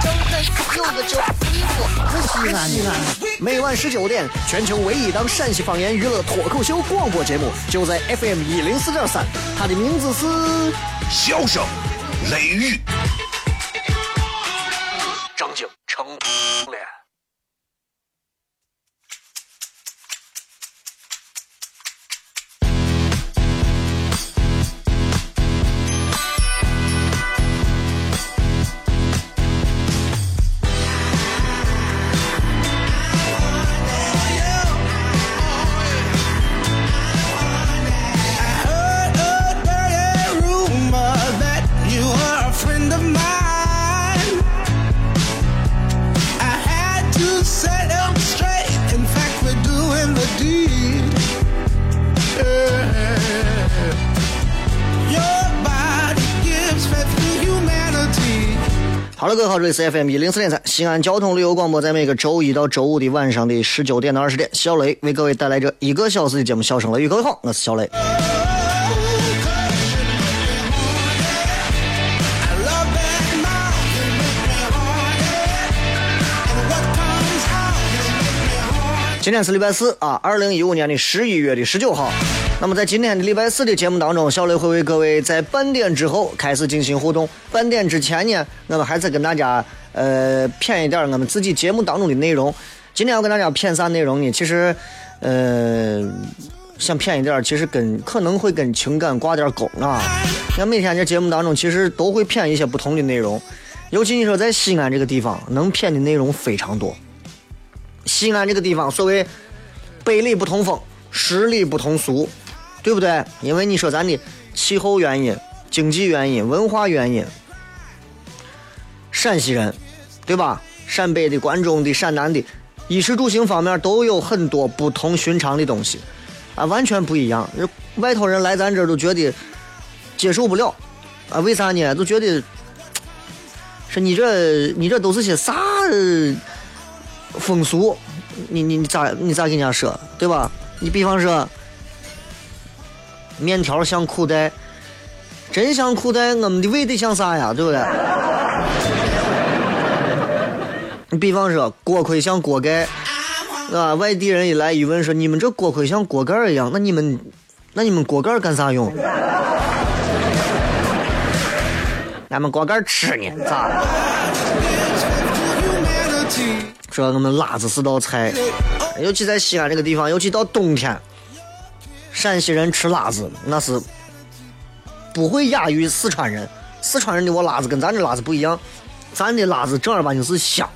周周周周周有个周衣服，西安西安。每晚十九点，全球唯一档陕西方言娱乐脱口秀广播节目，就在 FM 一零四点三。它的名字是《笑声雷雨》。好了，各位好，这里是 FM 一零四点三西安交通旅游广播，在每个周一到周五的晚上的十九点到二十点，小雷为各位带来这一个小时的节目《笑声雷雨》。各位好，我是小雷。今天是礼拜四啊，二零一五年的十一月的十九号。那么在今天的礼拜四的节目当中，小雷会为各位在半点之后开始进行互动。半点之前呢，我们还是跟大家呃谝一点我们自己节目当中的内容。今天要跟大家谝啥内容呢？其实呃想谝一点，其实跟可能会跟情感挂点钩啊。那每天这节目当中，其实都会谝一些不同的内容。尤其你说在西安这个地方，能谝的内容非常多。西安这个地方，所谓百里不同风，十里不同俗，对不对？因为你说咱的气候原因、经济原因、文化原因，陕西人，对吧？陕北的、关中的、陕南的，衣食住行方面都有很多不同寻常的东西，啊，完全不一样。外头人来咱这都觉得接受不了，啊，为啥呢？都觉得说你这你这都是些啥？风俗，你你你咋你咋跟人家说，对吧？你比方说，面条像裤带，真像裤带，我们的胃得像啥呀？对不对？你比方说，锅盔像锅盖，啊，外地人一来一问说，你们这锅盔像锅盖一样，那你们那你们锅盖干啥用？俺们锅盖吃呢，咋？说我们辣子是道菜，尤其在西安这个地方，尤其到冬天，陕西人吃辣子那是不会亚于四川人。四川人的我辣子跟咱这辣子不一样，咱的辣子正儿八经是香，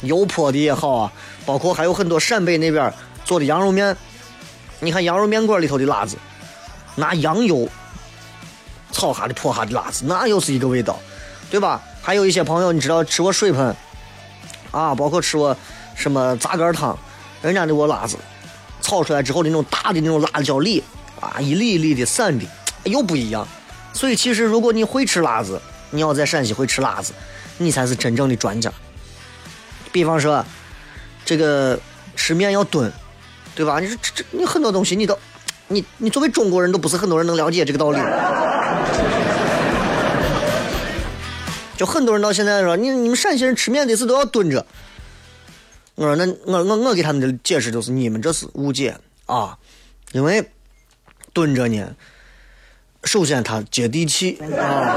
油泼的也好啊，包括还有很多陕北那边做的羊肉面，你看羊肉面馆里头的辣子，拿羊油炒下的泼下的辣子，那又是一个味道，对吧？还有一些朋友，你知道吃过水盆？啊，包括吃过什么杂干汤，人家的我辣子炒出来之后的那种大的那种辣椒粒啊，一粒一粒的散的，又不一样。所以其实如果你会吃辣子，你要在陕西会吃辣子，你才是真正的专家。比方说，这个吃面要炖，对吧？你说这这你很多东西你都，你你作为中国人都不是很多人能了解这个道理。就很多人到现在说你你们陕西人吃面得是都要蹲着。我说那我我我给他们的解释就是你们这是误解啊，因为蹲着呢，首先它接地气啊，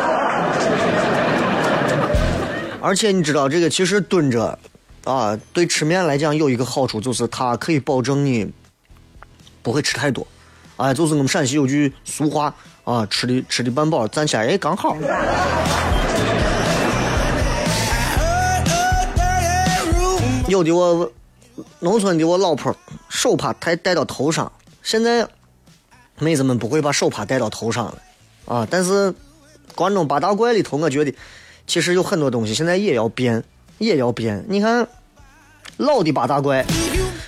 而且你知道这个其实蹲着啊，对吃面来讲有一个好处就是它可以保证你不会吃太多，哎，就是我们陕西有句俗话啊，吃的吃的半饱，站起来哎刚好。有的我农村的我老婆手帕太戴到头上，现在妹子们不会把手帕戴到头上了啊。但是关中八大怪里头，我觉得其实有很多东西现在也要变，也要变。你看老的八大怪，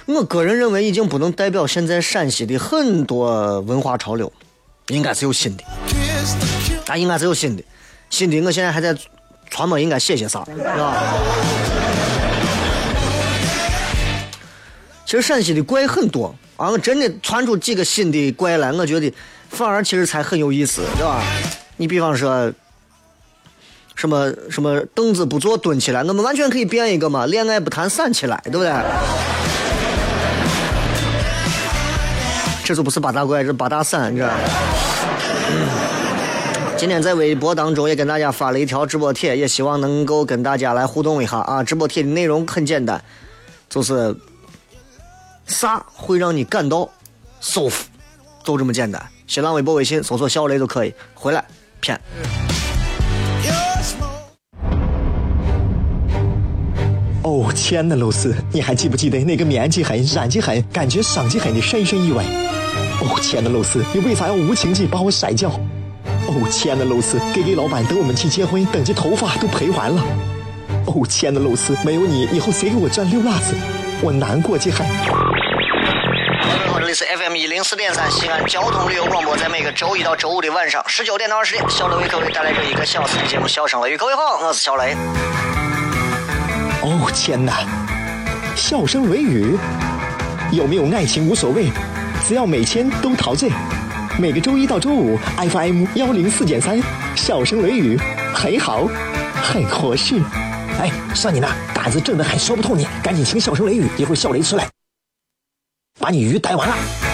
我个人认为已经不能代表现在陕西的很多文化潮流，应该是有新的，啊，应该是有新的，新的我现在还在琢磨应该写些啥，是吧？其实陕西的怪很多啊，我真的窜出几个新的怪来，我觉得反而其实才很有意思，对吧？你比方说，什么什么凳子不坐蹲起来，我们完全可以变一个嘛，恋爱不谈散起来，对不对？这就不是八大怪，这是八大散，你知道？今天在微博当中也跟大家发了一条直播帖，也希望能够跟大家来互动一下啊！直播帖的内容很简单，就是啥会让你感到舒服，就这么简单。新浪微博、微信搜索“小雷”就可以回来。骗。哦，亲爱的露丝，你还记不记得那个面积狠、染技狠、感觉伤及狠的深深意外？哦，亲爱的露丝，你为啥要无情地把我甩掉？哦，亲爱的露丝给给老板等我们去结婚，等这头发都赔完了。哦，亲爱的露丝，没有你，以后谁给我赚六辣子？我难过极狠。这里是 FM 一零四点三西安交通旅游广播，在每个周一到周五的晚上十九点到二十点，小雷为各位带来这一个小时的节目《笑声雷雨》。各位好，我是小雷。哦天哪，笑声雷雨，有没有爱情无所谓，只要每天都陶醉。每个周一到周五，FM 幺零四点三，笑声雷雨，很好，很合适。哎，算你那胆子正的很，说不透你，赶紧请笑声雷雨，一会儿笑雷出来。把你鱼逮完了。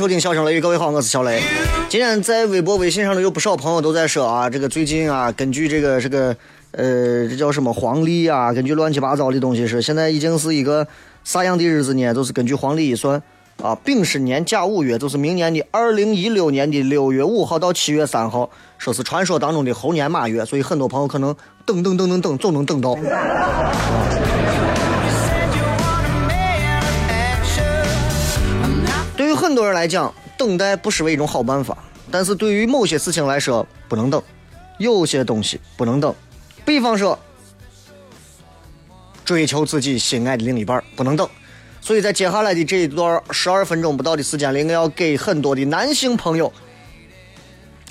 收听《笑声雷》，各位好，我是小雷。今天在微博、微信上呢有不少朋友都在说啊，这个最近啊，根据这个这个呃，这叫什么黄历啊，根据乱七八糟的东西是，现在已经是一个啥样的日子呢？就是根据黄历一算啊，丙申年甲午月，就是明年的二零一六年的六月五号到七月三号，说是传说当中的猴年马月，所以很多朋友可能等等等等等，总能等到。很多人来讲，等待不失为一种好办法，但是对于某些事情来说，不能等。有些东西不能等，比方说，追求自己心爱的另一半不能等。所以在接下来的这一段十二分钟不到的时间里，我要给很多的男性朋友，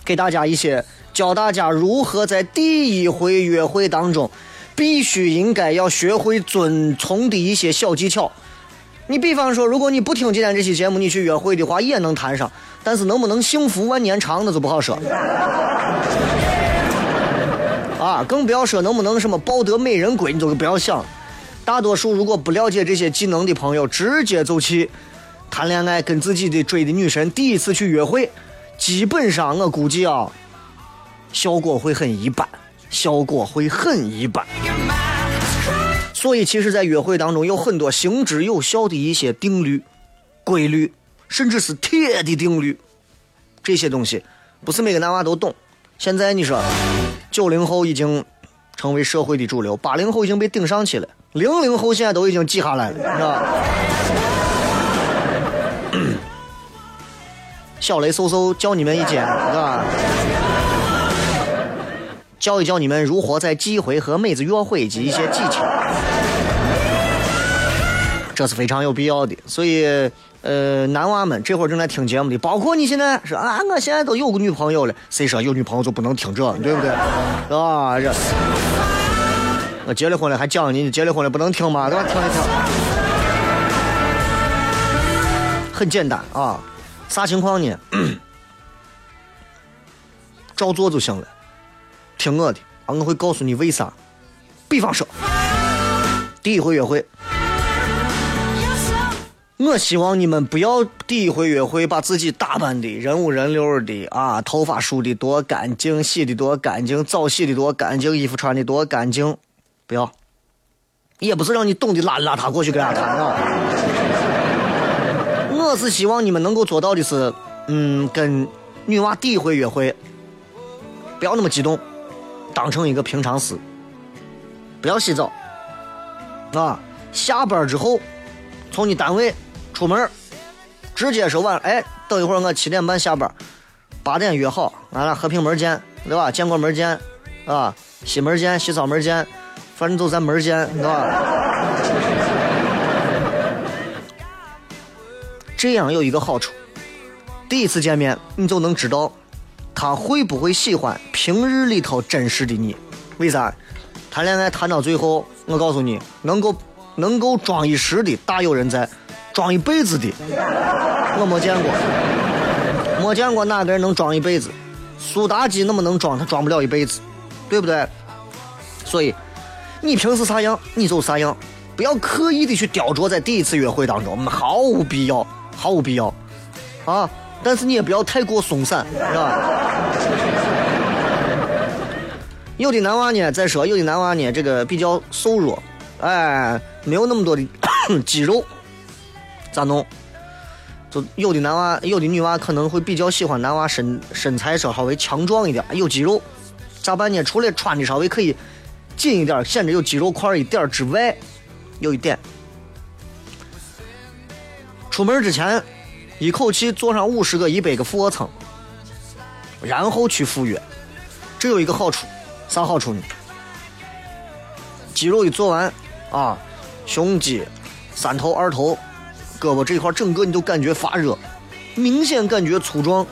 给大家一些教大家如何在第一回约会当中，必须应该要学会遵从的一些小技巧。你比方说，如果你不听今天这期节目，你去约会的话也能谈上，但是能不能幸福万年长，那就不好说。啊，更不要说能不能什么抱得美人归，你都不要想。大多数如果不了解这些技能的朋友，直接就去谈恋爱，跟自己的追的女神第一次去约会，基本上我估计啊，效果会很一般，效果会很一般。所以，其实，在约会当中有很多行之有效的一些定律、规律，甚至是铁的定律。这些东西不是每个男娃都懂。现在你说，九零后已经成为社会的主流，八零后已经被顶上去了，零零后现在都已经挤下来了，是吧？小雷嗖嗖教你们一件，是吧？教一教你们如何在机会和妹子约会及一些技巧，这是非常有必要的。所以，呃，男娃们这会儿正在听节目的，包括你现在说啊，我现在都有个女朋友了，谁说有女朋友就不能听这，对不对？啊，这我结了婚了还讲你，你结了婚了不能听吗？对吧？听一听，很简单啊，啥情况呢？照做就行了。听我的啊我会告诉你为啥。比方说，第一回约会，我希望你们不要第一回约会把自己打扮的人五人六的啊，头发梳的多干净，洗的多干净，澡洗的多干净，衣服穿的多干净，不要。也不是让你懂得邋里邋遢过去跟人家谈啊。我是希望你们能够做到的是，嗯，跟女娃第一回约会，不要那么激动，当成一个平常事，不要洗澡，啊，下班之后从你单位出门，直接说晚，哎，等一会儿我七点半下班，八点约好，俺俩和平门见，对吧？建国门见，啊，西门见，西草门见。反正就在门见，对吧？这样有一个好处，第一次见面你就能知道他会不会喜欢平日里头真实的你。为啥？谈恋爱谈到最后，我告诉你，能够能够装一时的大有人在，装一辈子的我没见过，没见过哪个人能装一辈子。苏妲己那么能装，他装不了一辈子，对不对？所以。你平时啥样，你就啥样，不要刻意的去雕琢在第一次约会当中，毫无必要，毫无必要，啊！但是你也不要太过松散，是吧？有的男娃呢，再说有的男娃呢，这个比较瘦弱，哎，没有那么多的 肌肉，咋弄？就有的男娃，有的女娃可能会比较喜欢男娃身身材稍稍微强壮一点，有肌肉，咋办呢？除了穿的稍微可以。紧一点，显得有肌肉块一点之外，有一点，出门之前一口气做上五十个、一百个俯卧撑，然后去赴约。这有一个好处，啥好处呢？肌肉一做完啊，胸肌、三头、二头、胳膊这一块整个你都感觉发热，明显感觉粗壮，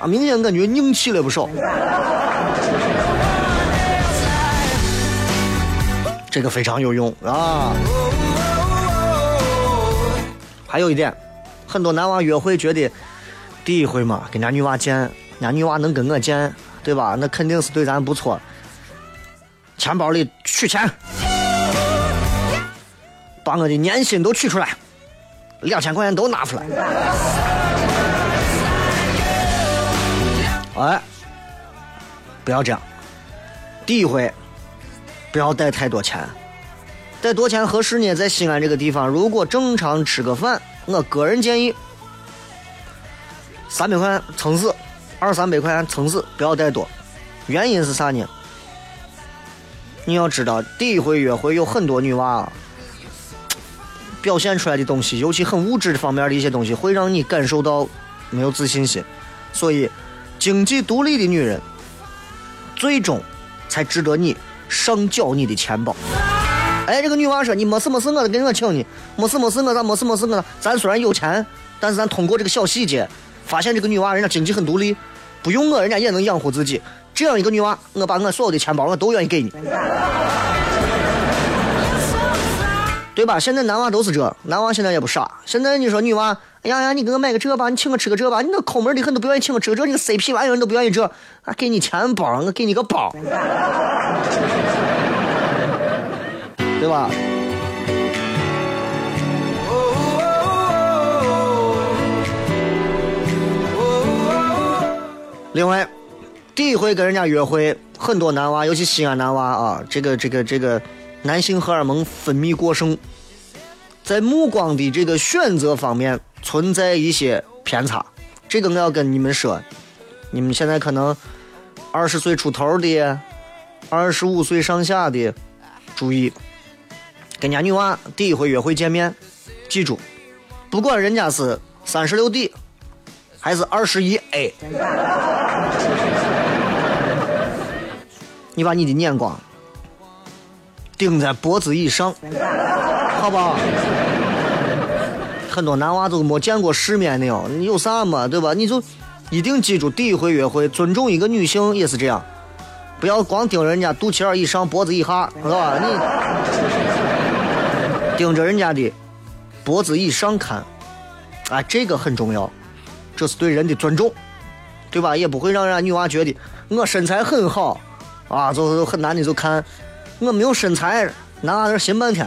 啊，明显感觉硬气了不少。这个非常有用啊！还有一点，很多男娃约会觉得第一回嘛，跟人家女娃见，人家女娃能跟我见，对吧？那肯定是对咱不错。钱包里取钱，把我的年薪都取出来，两千块钱都拿出来。哎，不要这样，第一回。不要带太多钱，带多钱合适呢？在西安这个地方，如果正常吃个饭，我个人建议三百块钱撑死，二三百块钱撑死，不要带多。原因是啥呢？你要知道，第一回约会有很多女娃表现出来的东西，尤其很物质的方面的一些东西，会让你感受到没有自信心。所以，经济独立的女人，最终才值得你。上缴你的钱包。哎，这个女娃说：“你没事没事，我给我请你。没事没事，我咋没事没事我？咱虽然有钱，但是咱通过这个小细节，发现这个女娃人家经济很独立，不用我人家也能养活自己。这样一个女娃，我把我所有的钱包我都愿意给你，对吧？现在男娃都是这，男娃现在也不傻。现在你说女娃。”哎呀呀，你给我买个这吧，你请我吃个这吧，你那抠门的很，都不愿意请我吃个这，你个 CP 玩意儿都不愿意这，啊，给你钱包，我给你个包，对吧？另外，第一回跟人家约会，很多男娃，尤其西安男娃啊，这个这个这个男性荷尔蒙分泌过剩，在目光的这个选择方面。存在一些偏差，这个我要跟你们说。你们现在可能二十岁出头的，二十五岁上下的，注意，跟家女娃第一回约会见面，记住，不管人家是三十六 D 还是二十一 A，你把你的眼光盯在脖子以上，好不好？很多男娃都没见过世面的哦，你有啥嘛，对吧？你就一定记住，第一回约会，尊重一个女性也是这样，不要光盯人家肚脐眼以上、脖子以下，知道吧？你 盯着人家的脖子以上看，哎，这个很重要，这是对人的尊重，对吧？也不会让人家女娃觉得我身材很好啊，就很男的就看我没有身材，男娃在这寻半天，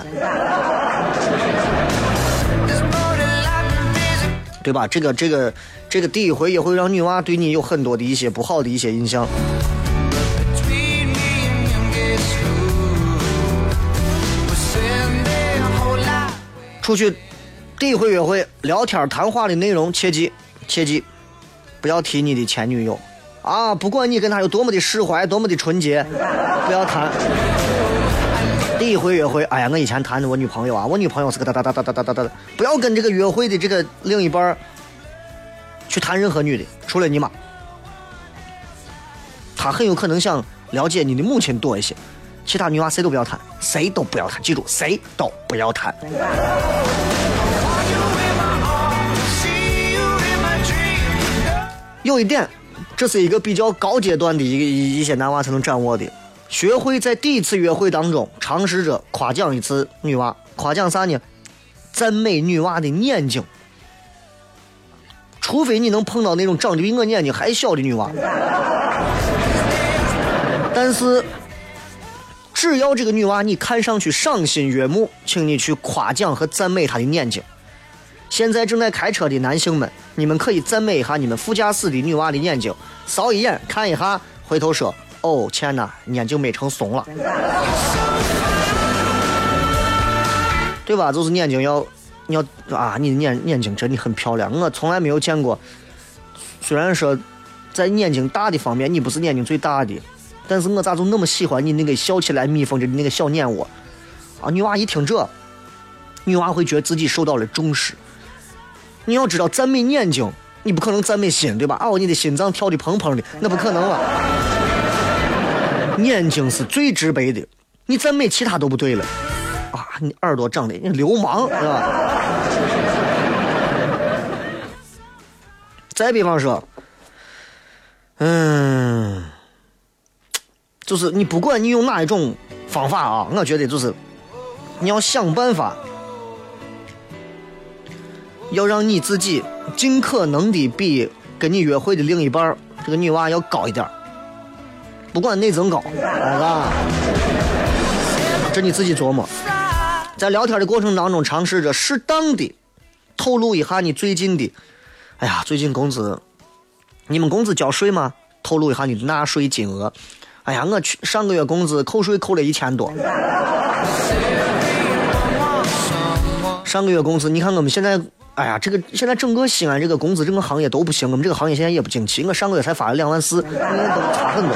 对吧？这个这个这个第一回也会让女娃对你有很多的一些不好的一些印象。出去第一回约会聊天谈话的内容，切记切记，不要提你的前女友啊！不管你跟她有多么的释怀，多么的纯洁，不要谈。第一回约会，哎呀，我以前谈的我女朋友啊，我女朋友是个哒哒哒哒哒哒哒哒，不要跟这个约会的这个另一半去谈任何女的，除了你妈，他很有可能想了解你的母亲多一些。其他女娃谁都不要谈，谁都不要谈，记住，谁都不要谈。有一点，这是一个比较高阶段的一个一些男娃才能掌握的，学会在第一次约会当中尝试着夸奖一次女娃，夸奖啥呢？赞美女娃的眼睛，除非你能碰到那种长得比我眼睛还小的女娃，但是。只要这个女娃你看上去赏心悦目，请你去夸奖和赞美她的眼睛。现在正在开车的男性们，你们可以赞美一下你们副驾驶的女娃的眼睛，扫一眼看一下，回头说：“哦，天哪，眼睛美成怂了。”对吧？就是眼睛要，你要啊，你的眼眼睛真的很漂亮。我从来没有见过，虽然说在眼睛大的方面，你不是眼睛最大的。但是我咋就那么喜欢你那个笑起来眯缝着的那个小眼窝？啊，女娃一听这，女娃会觉得自己受到了重视。你要知道，赞美眼睛，你不可能赞美心，对吧？哦，你的心脏跳的砰砰的，那不可能了。眼睛是最直白的，你赞美其他都不对了。啊，你耳朵长得你流氓，是吧？再比方说，嗯。就是你不管你用哪一种方法啊，我觉得就是你要想办法，要让你自己尽可能的比跟你约会的另一半这个女娃要高一点不管内增高，啊，这你自己琢磨。在聊天的过程当中，尝试着适当的透露一下你最近的，哎呀，最近工资，你们工资交税吗？透露一下你的纳税金额。哎呀，我去上个月工资扣税扣了一千多。上个月工资，你看我们现在，哎呀，这个现在整个西安这个工资整个行业都不行，我们这个行业现在也不景气。我上个月才发了两万四，差很多。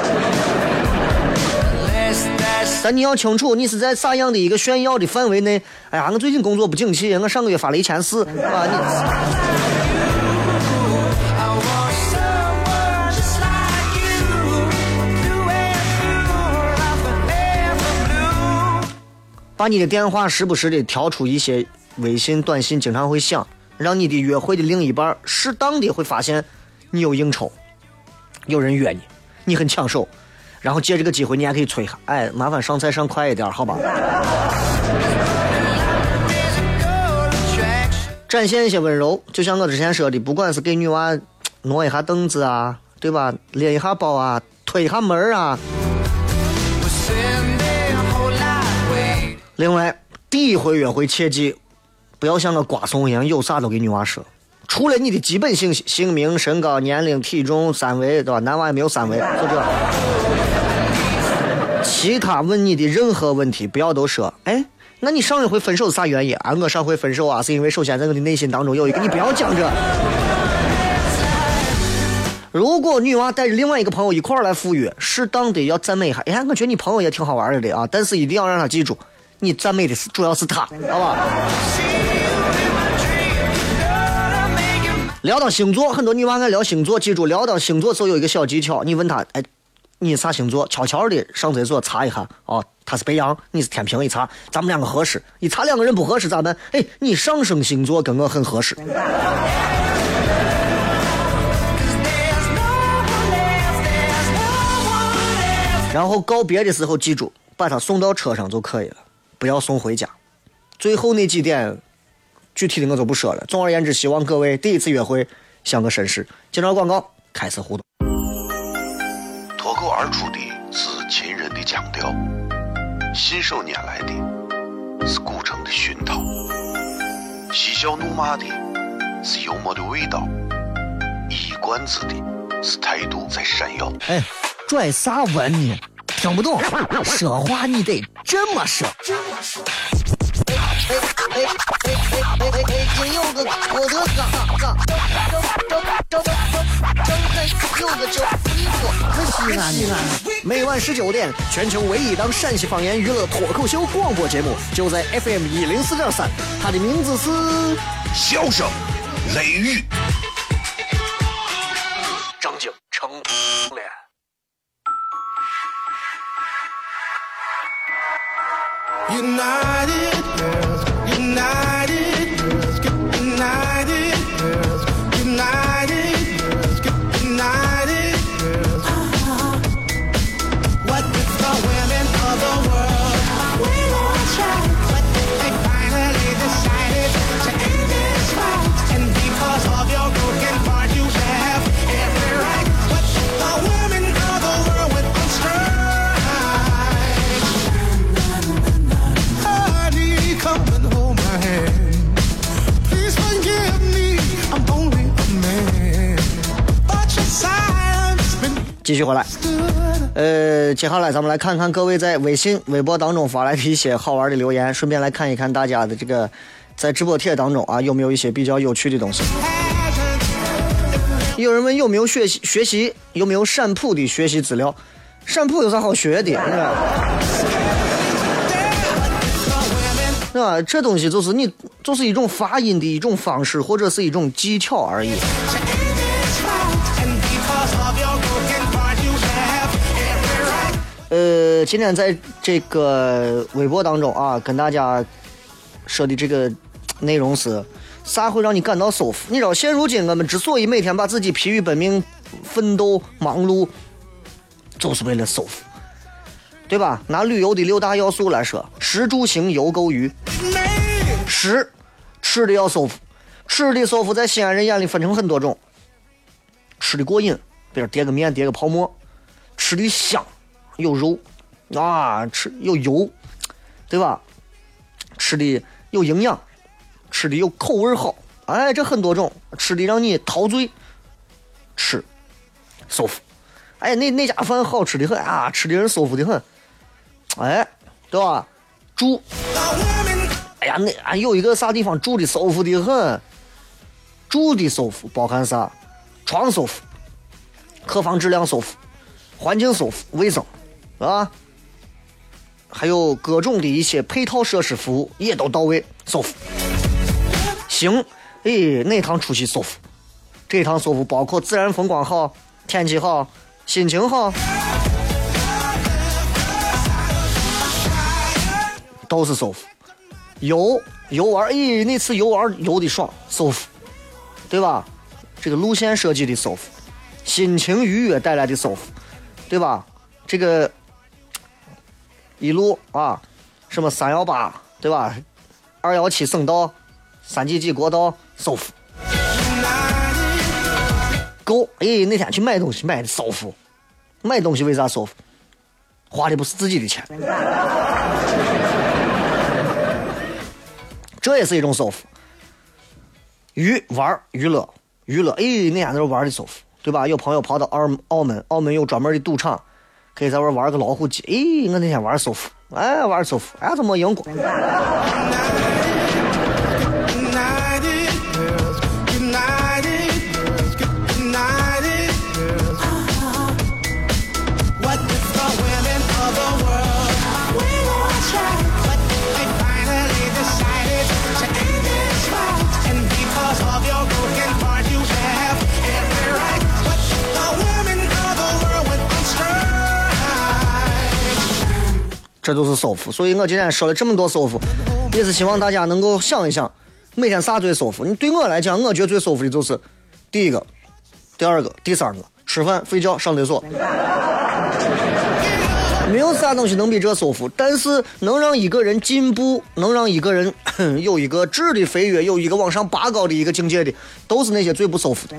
但你要清楚，你是在啥样的一个炫耀的范围内？哎呀，我最近工作不景气，我上个月发了一千四，啊你。把你的电话时不时的调出一些微信、短信，经常会响，让你的约会的另一半适当的会发现你有应酬，有人约你，你很抢手，然后借这个机会你还可以催一下，哎，麻烦上菜上快一点，好吧？展现一些温柔，就像我之前说的，不管是给女娃挪一下凳子啊，对吧？拎一下包啊，推一下门啊。另外，第一回约会切记不要像个瓜怂一样，有啥都给女娃说。除了你的基本信息，姓名、身高、年龄、体重、三围，对吧？男娃也没有三围，就这。其他问你的任何问题，不要都说。哎，那你上一回分手是啥原因？啊，我上回分手啊，是因为首先在我的内心当中有一个，你不要讲这。如果女娃带着另外一个朋友一块儿来赴约，适当的要赞美一下。哎，我觉得你朋友也挺好玩的啊，但是一定要让她记住。你赞美的是主要是他，好吧？聊到星座，很多女娃爱聊星座。记住，聊到星座时候有一个小技巧，你问他，哎，你啥星座？悄悄的上厕所查一下，哦，他是白羊，你是天平，一查，咱们两个合适。一查两个人不合适咋办？哎，你上升星座跟我很合适。然后告别的时候，记住把他送到车上就可以了。不要送回家。最后那几点，具体的我就不说了。总而言之，希望各位第一次约会像个绅士。接着广告，开始互动。脱口而出的是秦人的腔调，信手拈来的是古城的熏陶，嬉笑怒骂的是幽默的味道，一冠子的是态度在闪耀。哎，拽啥文呢？听不懂，说话你得这么说。哎哎哎哎哎哎哎！金柚子，我的嘎嘎，张张张张张张个叫衣服，可西安西安。每晚十九点，全球唯一档陕西方言娱乐脱口秀广播节目，就在 FM 一零四点三，它的名字是《笑声雷雨》。张景成脸。United girls, united 继续回来。呃，接下来咱们来看看各位在微信、微博当中发来的一些好玩的留言，顺便来看一看大家的这个在直播帖当中啊有没有一些比较有趣的东西。有人问有没有学习学习有没有陕普的学习资料？陕普有啥好学的？是吧？是吧？这东西就是你，就是一种发音的一种方式，或者是一种技巧而已。呃，今天在这个微博当中啊，跟大家说的这个内容是啥会让你感到舒服？你知道，现如今我们之所以每天把自己疲于奔命、奋斗、忙碌，就是为了舒服，对吧？拿旅游的六大要素来说，食住行游购娱，食吃的要舒服，吃的舒服在西安人眼里分成很多种，吃的过瘾，比如叠个面、叠个泡馍，吃的香。有肉啊，吃有油，对吧？吃的有营养，吃的有口味好，哎，这很多种，吃的让你陶醉，吃舒服，哎，那那家饭好吃的很啊，吃的人舒服的很，哎，对吧？住，哎呀，那啊有一个啥地方住的舒服的很，住的舒服包含啥？床舒服，客房质量舒服，环境舒服，卫生。啊，还有各种的一些配套设施服务也都到位，舒服。行，哎，哪趟出去舒服？这趟舒服包括自然风光好、天气好、心情好，都是舒服。游游玩，哎，那次游玩游的爽，舒服，对吧？这个路线设计的舒服，心情愉悦带来的舒服，对吧？这个。一路啊，什么三幺八对吧？二幺七省道，三几几国道，舒服。够哎，那天去买东西买的舒服，买东西为啥舒服？花的不是自己的钱，这也是一种舒服。娱玩娱乐娱乐，哎，那天那玩的舒服，对吧？有朋友跑到澳澳门，澳门有专门的赌场。可以在玩玩个老虎机，哎，我那天玩舒服，哎，玩舒服，哎，怎么赢过？这都是舒服，所以我今天说了这么多舒服，也是希望大家能够想一想，每天啥最舒服？你对我来讲，我觉得最舒服的就是第一个、第二个、第三个，吃饭、睡觉、上厕所，没有啥东西能比这舒服。但是能让一个人进步，能让一个人 有一个质的飞跃，有一个往上拔高的一个境界的，都是那些最不舒服的。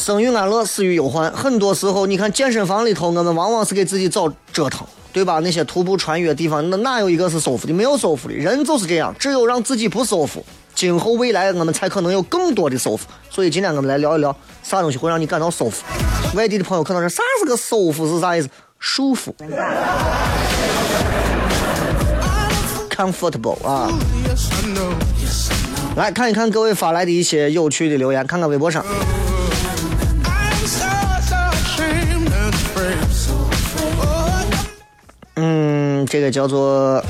生于安乐，死于忧患。很多时候，你看健身房里头，我们往往是给自己找折腾，对吧？那些徒步穿越地方，那哪有一个是舒服的？没有舒服的，人就是这样，只有让自己不舒服，今后未来我们才可能有更多的舒服。所以今天我们来聊一聊，啥东西会让你感到舒服？外地的朋友可能说，啥是个舒服是啥意思？舒服，comfortable 啊。来看一看各位发来的一些有趣的留言，看看微博上。嗯，这个叫做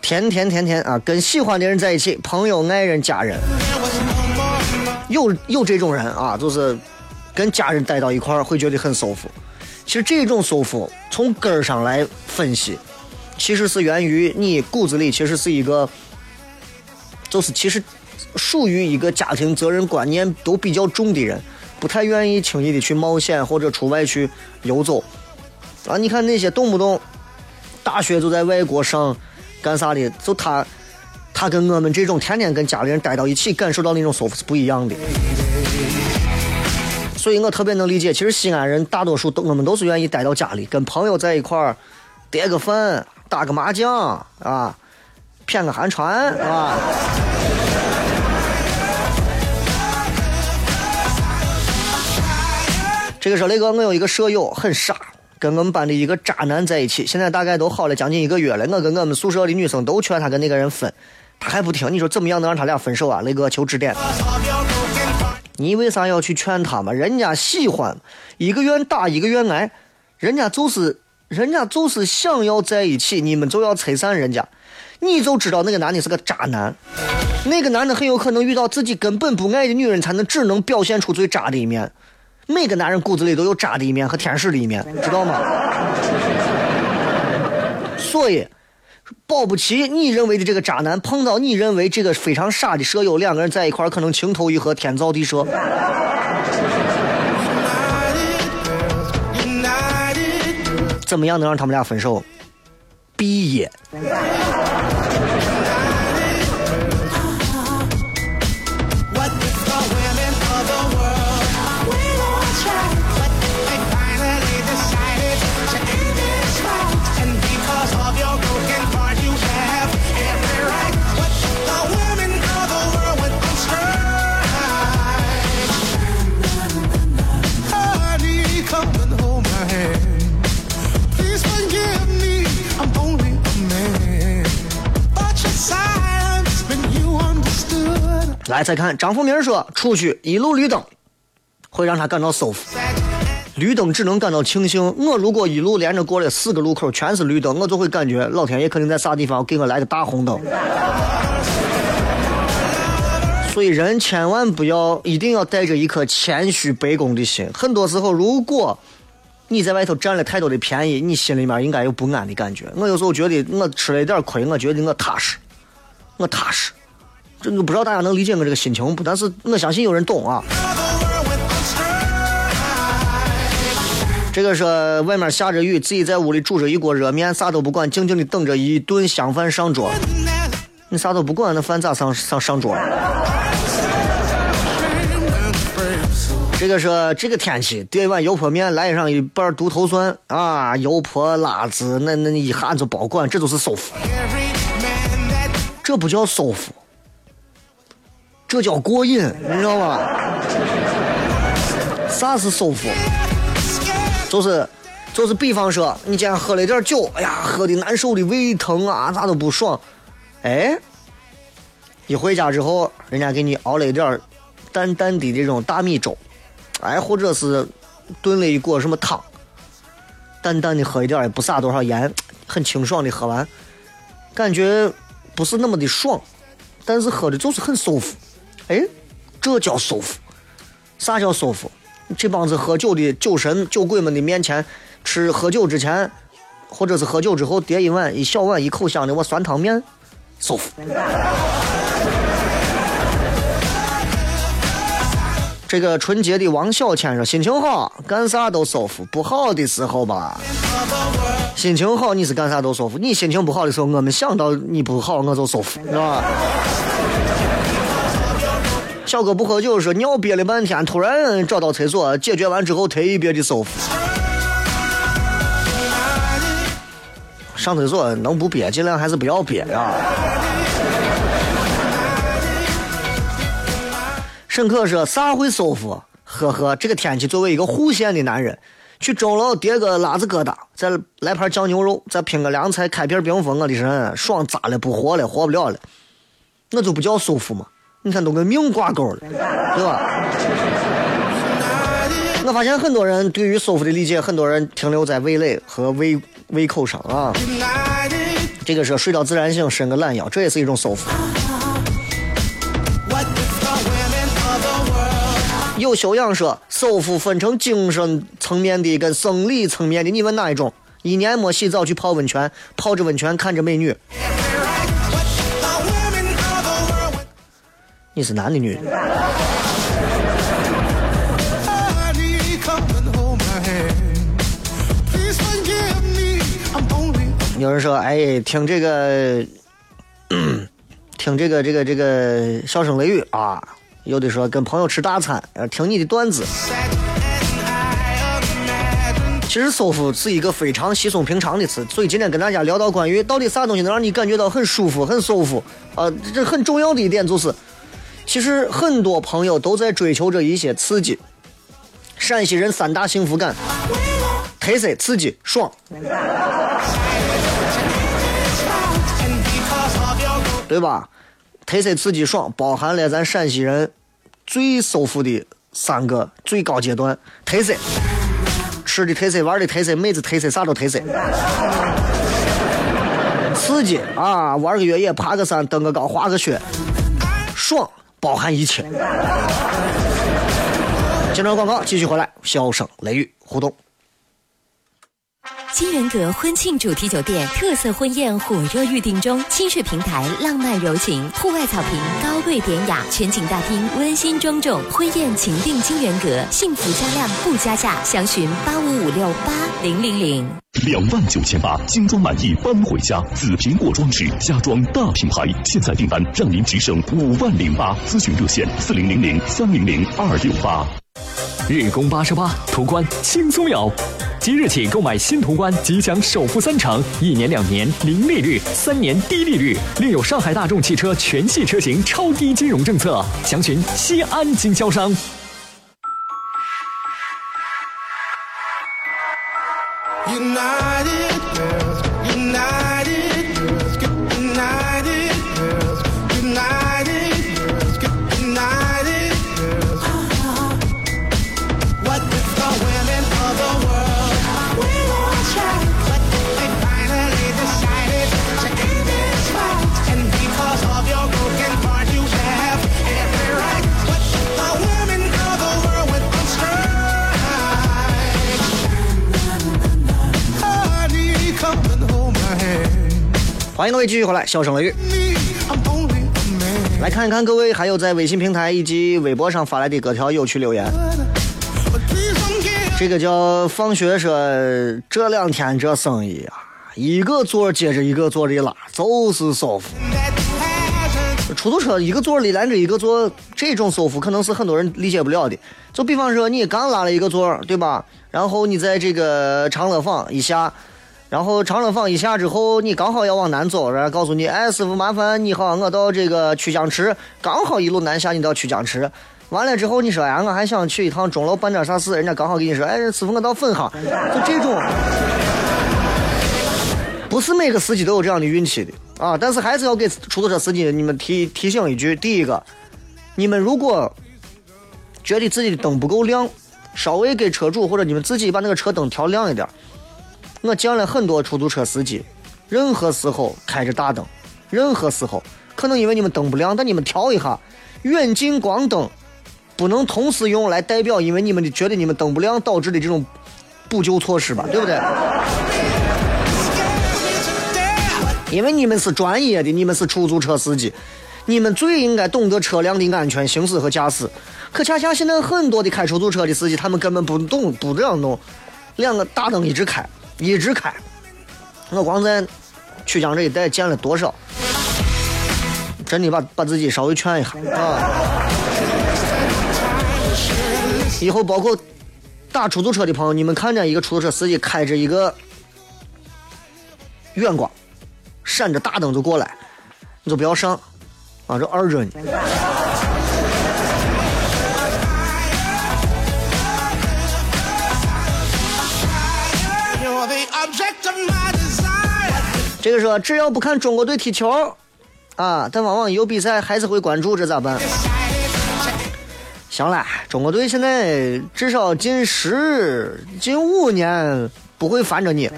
甜甜甜甜啊，跟喜欢的人在一起，朋友、爱人、家人，有有这种人啊，就是跟家人待到一块儿会觉得很舒服。其实这种舒服从根儿上来分析，其实是源于你骨子里其实是一个，就是其实属于一个家庭责任观念都比较重的人，不太愿意轻易的去冒险或者出外去游走。啊，你看那些动不动大学就在外国上干啥的，就他他跟我们这种天天跟家里人待到一起，感受到那种舒服是不一样的。所以我特别能理解，其实西安人大多数都我们都是愿意待到家里，跟朋友在一块儿叠个饭、打个麻将啊，谝个寒川啊。这个说雷哥，我有一个舍友很傻，跟我们班的一个渣男在一起，现在大概都好了将近一个月了。我跟我们宿舍的女生都劝他跟那个人分，他还不听。你说怎么样能让他俩分手啊？雷哥求指点。你为啥要去劝他嘛？人家喜欢，一个愿打一个愿挨，人家就是人家就是想要在一起，你们就要拆散人家，你就知道那个男的是个渣男，那个男的很有可能遇到自己根本不爱的女人，才能只能表现出最渣的一面。每个男人骨子里都有渣的一面和天使的一面，知道吗？所以，保不齐你认为的这个渣男碰到你认为这个非常傻的舍友，两个人在一块可能情投意合，天造地设。怎么样能让他们俩分手？毕业。来，再看张富明说，出去一路绿灯，会让他感到舒服。绿灯只能感到庆幸。我如果一路连着过了四个路口全是绿灯，我就会感觉老天爷肯定在啥地方给我来个大红灯。所以人千万不要，一定要带着一颗谦虚卑躬的心。很多时候，如果你在外头占了太多的便宜，你心里面应该有不安的感觉。我有时候觉得我吃了一点亏，我觉得我踏实，我踏实。这个不知道大家能理解我这个心情不？但是我相信有人懂啊。这个是外面下着雨，自己在屋里煮着一锅热面，啥都不管，静静的等着一顿香饭上桌。你啥都不管，那饭咋上上上桌呀？这个是这个天气，点一碗油泼面，来上一瓣独头蒜啊，油泼辣子，那那你一下就包管，这就是舒服。这不叫舒服，这叫过瘾，你知道吗？啥是舒服？就是就是，比方说，你今天喝了点酒，哎呀，喝的难受的胃疼啊，咋都不爽。哎，一回家之后，人家给你熬了一点淡淡的这种大米粥，哎，或者是炖了一锅什么汤，淡淡的喝一点，也不撒多少盐，很清爽的喝完，感觉不是那么的爽，但是喝的就是很舒服。哎，这叫舒服。啥叫舒服？这帮子喝酒的酒神酒鬼们的面前吃喝酒之前，或者是喝酒之后叠一碗一小碗一口香的我酸汤面，舒服。这个春节的王小谦说心情好，干啥都舒服；不好的时候吧，心情好你是干啥都舒服，你心情不好的时候，我们想到你不好我就舒服，是吧？小哥不喝酒说尿憋了半天，突然找到厕所，解决完之后特别的舒服。上厕所能不憋，尽量还是不要憋呀。沈可说啥会舒服？呵呵，这个天气，作为一个户县的男人，去钟楼叠个辣子疙瘩，再来盘酱牛肉，再拼个凉菜，开瓶冰峰，我的神，爽炸了，不活了，活不了了，那就不叫舒服吗？你看都跟命挂钩了，对吧？我发现很多人对于舒服的理解，很多人停留在味蕾和胃胃口上啊。这个是睡到自然醒，伸个懒腰，这也是一种舒服。有修养说，舒服分成精神层面的跟生理层面的，你问哪一种？一年没洗澡去泡温泉，泡着温泉看着美女，你是男的女的？有人说，哎，听这个，听这个，这个，这个笑声雷雨啊。有的说跟朋友吃大餐，听你的段子。其实舒服是一个非常稀松平常的词，所以今天跟大家聊到关于到底啥东西能让你感觉到很舒服、很舒服啊，这很重要的一点就是，其实很多朋友都在追求着一些刺激。陕西人三大幸福感：特色、刺激、爽，对吧？特色、刺激、爽，包含了咱陕西人最舒服的三个最高阶段：特色，吃的特色，玩的特色，妹子特色，啥都特色；刺激啊，玩个越野，爬个山，登个高，滑个雪；爽，包含一切。接着广告，继续回来，笑声雷雨互动。金人阁婚庆主题酒店特色婚宴火热预定中，亲水平台浪漫柔情，户外草坪高贵典雅，全景大厅温馨庄重，婚宴请定金源阁，幸福加量不加价，详询八五五六八零零零。两万九千八，精装满意搬回家，紫苹果装饰家装大品牌，现在订单让您直升五万零八，咨询热线四零零零三零零二六八。日供八十八，途观轻松有。即日起购买新途观即享首付三成，一年两年零利率，三年低利率，另有上海大众汽车全系车型超低金融政策，详询西安经销商。欢迎各位继续回来，笑声雷雨。来看一看各位还有在微信平台以及微博上发来的各条有趣留言。这个叫放学说，这两天这生意啊，一个座接着一个座的拉，就是舒服。出租车一个座里连着一个座，这种舒服可能是很多人理解不了的。就比方说，你刚拉了一个座，对吧？然后你在这个长乐坊一下。然后长乐坊一下之后，你刚好要往南走，然后告诉你，哎，师傅麻烦你好，我到这个曲江池，刚好一路南下，你到曲江池。完了之后，你说，哎，我还想去一趟钟楼办点啥事，人家刚好给你说，哎，师傅我到汾杭，就这种，不是每个司机都有这样的运气的啊。但是还是要给出租车司机你们提提醒一句：第一个，你们如果觉得自己的灯不够亮，稍微给车主或者你们自己把那个车灯调亮一点。我见了很多出租车司机，任何时候开着大灯，任何时候可能因为你们灯不亮，但你们调一下，远近光灯不能同时用来代表，因为你们觉得你们灯不亮导致的这种补救措施吧，对不对？因为你们是专业的，你们是出租车司机，你们最应该懂得车辆的安全行驶和驾驶。可恰恰现在很多的开出租车的司机，他们根本不懂，不这样弄，两个大灯一直开。一直开，我光在曲江这一带见了多少，真的把把自己稍微劝一下啊！以后包括打出租车的朋友，你们看见一个出租车司机开着一个远光，闪着大灯就过来，你就不要上啊，这二着呢。这个说只要不看中国队踢球啊，但往往有比赛还是会关注，这咋办？行了，中国队现在至少近十、近五年不会烦着你。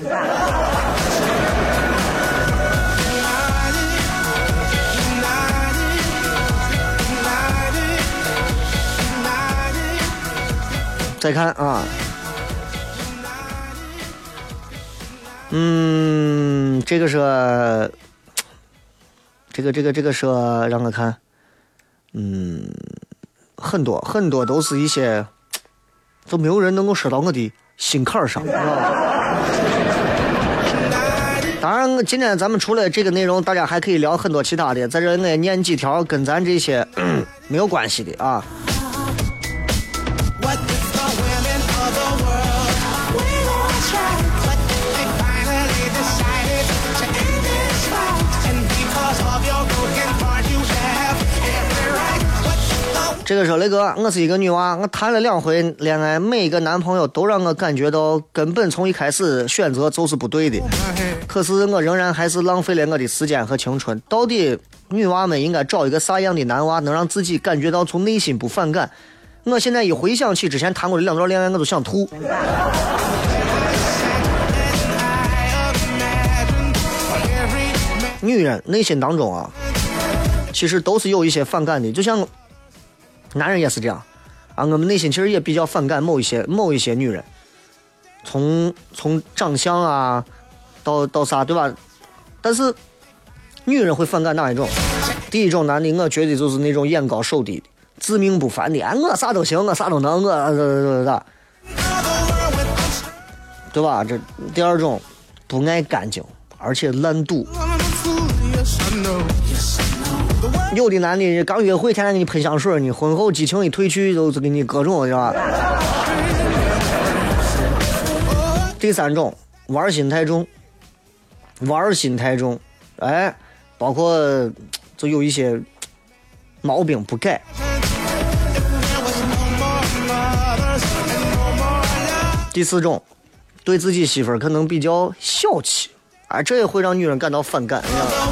再看啊，嗯，这个说，这个这个这个说让我看，嗯，很多很多都是一些，都没有人能够说到我的心坎儿上。是吧 当然，我今天咱们除了这个内容，大家还可以聊很多其他的。在这我也念几条跟咱这些没有关系的啊。这个说雷哥，我是一个女娃，我谈了两回恋爱，每一个男朋友都让我感觉到根本从一开始选择就是不对的。可是我仍然还是浪费了我的时间和青春。到底女娃们应该找一个啥样的男娃，能让自己感觉到从内心不反感？我现在一回想起之前谈过的两段恋爱，我都想吐。女人内心当中啊，其实都是有一些反感的，就像男人也是这样啊。我们内心其实也比较反感某一些某一些女人，从从长相啊到到啥对吧？但是女人会反感哪一种？第一种男的，我觉得就是那种眼高手低的、自命不凡的，哎，我啥都行，我啥都能，我咋咋咋？对吧？这第二种不爱干净，而且烂赌。有的男的刚约会，天天给你喷香水你，婚后激情一褪去，就是给你各种，是吧？第三种，玩心太重，玩心太重，哎，包括就有一些毛病不改。第四种，对自己媳妇儿可能比较小气，哎，这也会让女人感到反感。你知道吗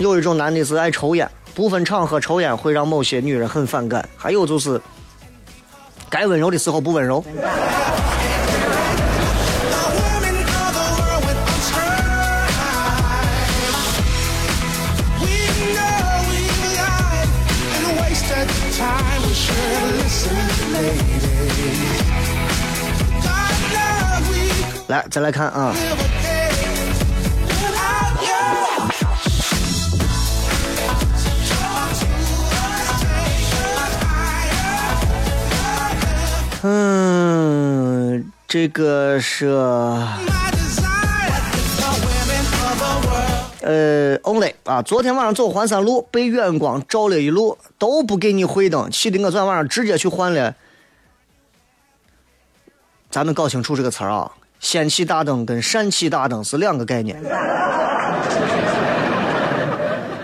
有一种男的是爱抽烟，部分场合抽烟会让某些女人很反感。还有就是，该温柔的时候不温柔。来，再来看啊嗯，这个是呃，only 啊，昨天晚上走环山路，被远光照了一路，都不给你回灯，气得我昨天晚上直接去换了。咱们搞清楚这个词儿啊，氙气大灯跟氙气大灯是两个概念。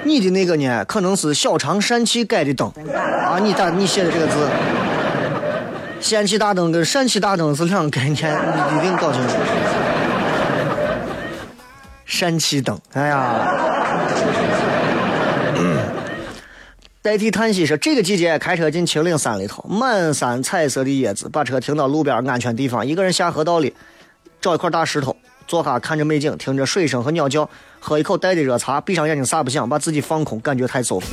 你的那个呢，可能是小肠疝气改的灯啊，你打你写的这个字，氙气大灯跟氙气大灯是两个概念，你一定搞清楚。氙气灯，哎呀，代替叹息说，这个季节开车进秦岭山里头，满山彩色的叶子，把车停到路边安全地方，一个人下河道里，找一块大石头，坐下看着美景，听着水声和鸟叫，喝一口带的热茶，闭上眼睛啥不想，把自己放空，感觉太舒服。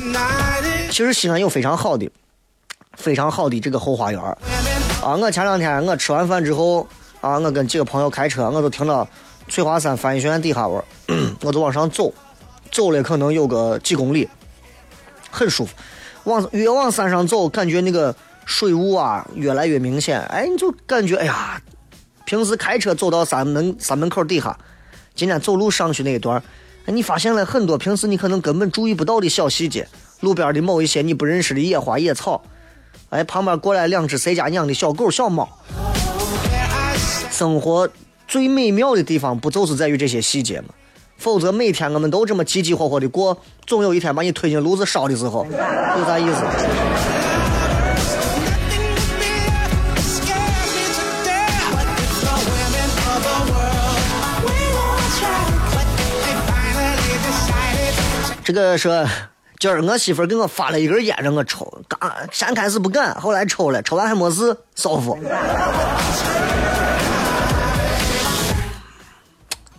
其实西安有非常好的、非常好的这个后花园啊！我前两天我吃完饭之后啊，我跟几个朋友开车，我就停到翠华山翻译学院底下玩儿，我就往上走，走了可能有个几公里，很舒服。往越往山上走，感觉那个水雾啊越来越明显，哎，你就感觉哎呀，平时开车走到山门山门口底下，今天走路上去那一段，哎，你发现了很多平时你可能根本注意不到的小细节，路边的某一些你不认识的野花野草，哎，旁边过来两只谁家养的小狗小猫。生活最美妙的地方，不就是在于这些细节吗？否则每天我们都这么急急火火的过，总有一天把你推进炉子烧的时候，有啥意思？这个说，今儿我媳妇给我发了一根烟让我抽，刚先开始不敢，后来抽了，抽完还没事，舒服。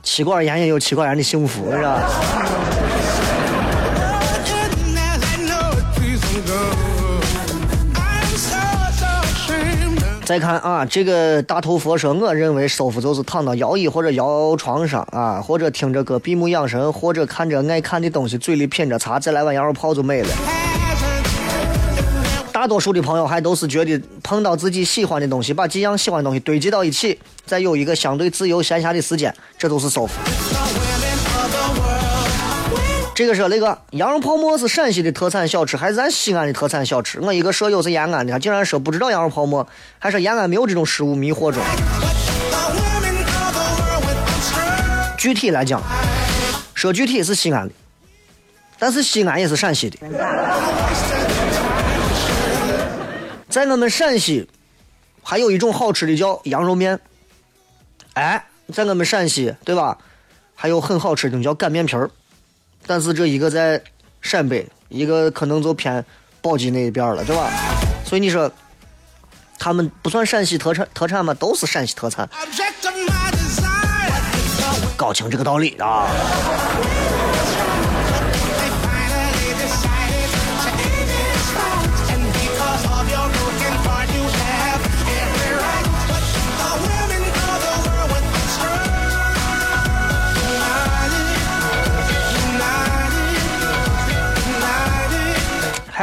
妻管严也有妻管严的幸福，是吧？再看啊，这个大头佛说，我认为舒服就是躺到摇椅或者摇床上啊，或者听着歌闭目养神，或者看着爱看的东西，嘴里品着茶，再来碗羊肉泡就没了。大多数的朋友还都是觉得碰到自己喜欢的东西，把几样喜欢的东西堆积到一起，再有一个相对自由闲暇的时间，这都是舒服。这个说那个羊肉泡馍是陕西的特产小吃，还是咱西安的特产小吃？我一个舍友是延安的，他竟然说不知道羊肉泡馍，还说延安没有这种食物迷惑中。具体来讲，说具体是西安的，但是西安也是陕西的。在我们陕西，还有一种好吃的叫羊肉面。哎，在我们陕西，对吧？还有很好吃的叫擀面皮儿。但是这一个在陕北，一个可能就偏宝鸡那一边了，对吧？所以你说，他们不算陕西特产特产吗？都是陕西特产，搞清这个道理啊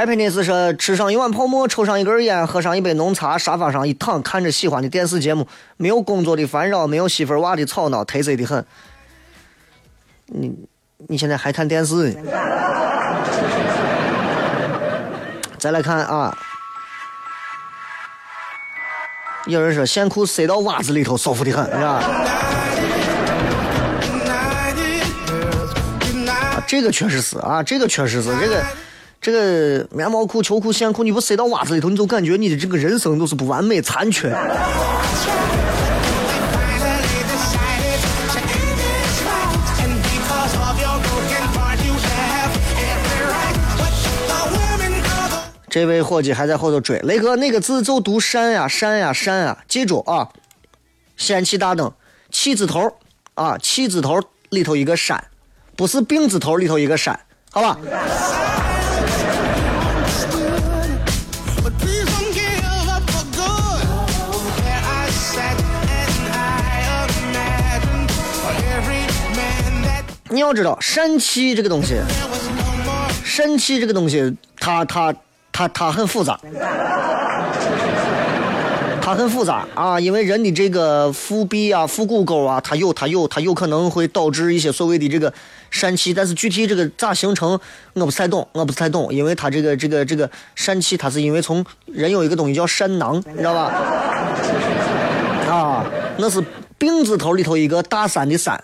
！Happiness 说吃上一碗泡馍，抽上一根烟，喝上一杯浓茶，沙发上一躺，看着喜欢的电视节目，没有工作的烦扰，没有媳妇娃的吵闹，忒贼的很。你你现在还看电视呢？再来看啊，有人说线裤塞到袜子里头，舒服的很，是吧？这个确实是啊，这个确实是这个。这个棉毛裤、秋裤、线裤，你不塞到袜子里头，你就感觉你的这个人生都是不完美、残缺。这位伙计还在后头追，雷哥那个字就读山呀山呀山呀，记住啊，仙气大灯，气字头啊，气字头里头一个山，不是病字头里头一个山，好吧？你要知道，疝气这个东西，疝气这个东西，它它它它很复杂，它很复杂啊！因为人的这个腹壁啊、腹股沟啊，它有它有它有可能会导致一些所谓的这个疝气，但是具体这个咋形成，我不太懂，我不太懂，因为它这个这个这个疝气，它是因为从人有一个东西叫疝囊，你知道吧？啊，那是病字头里头一个大山的山。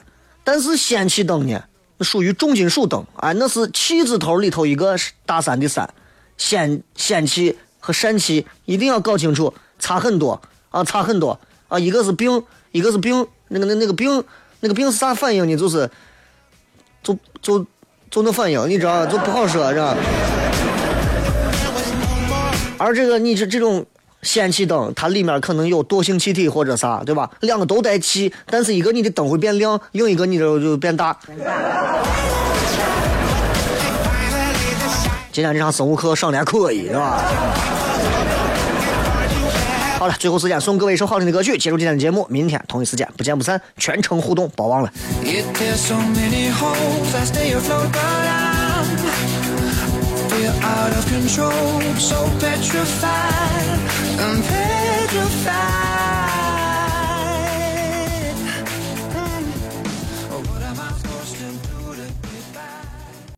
但是氙气灯呢，属于重金属灯，哎，那是气字头里头一个大山的山，氙氙气和疝气一定要搞清楚，差很多啊，差很多啊，一个是病，一个是病，那个那那个病，那个病是啥反应呢？就是，就就就那反应，你知道，就不好说，是吧？而这个你这这种。氙气灯，它里面可能有惰性气体或者啥，对吧？两个都带气，但是一个你的灯会变亮，另一个你的就变大。今天这场生物课上的还可以，是吧？好了，最后时间送各位一首好听的歌曲，结束今天的节目。明天同一时间不见不散，全程互动，别忘了。I'm petrified.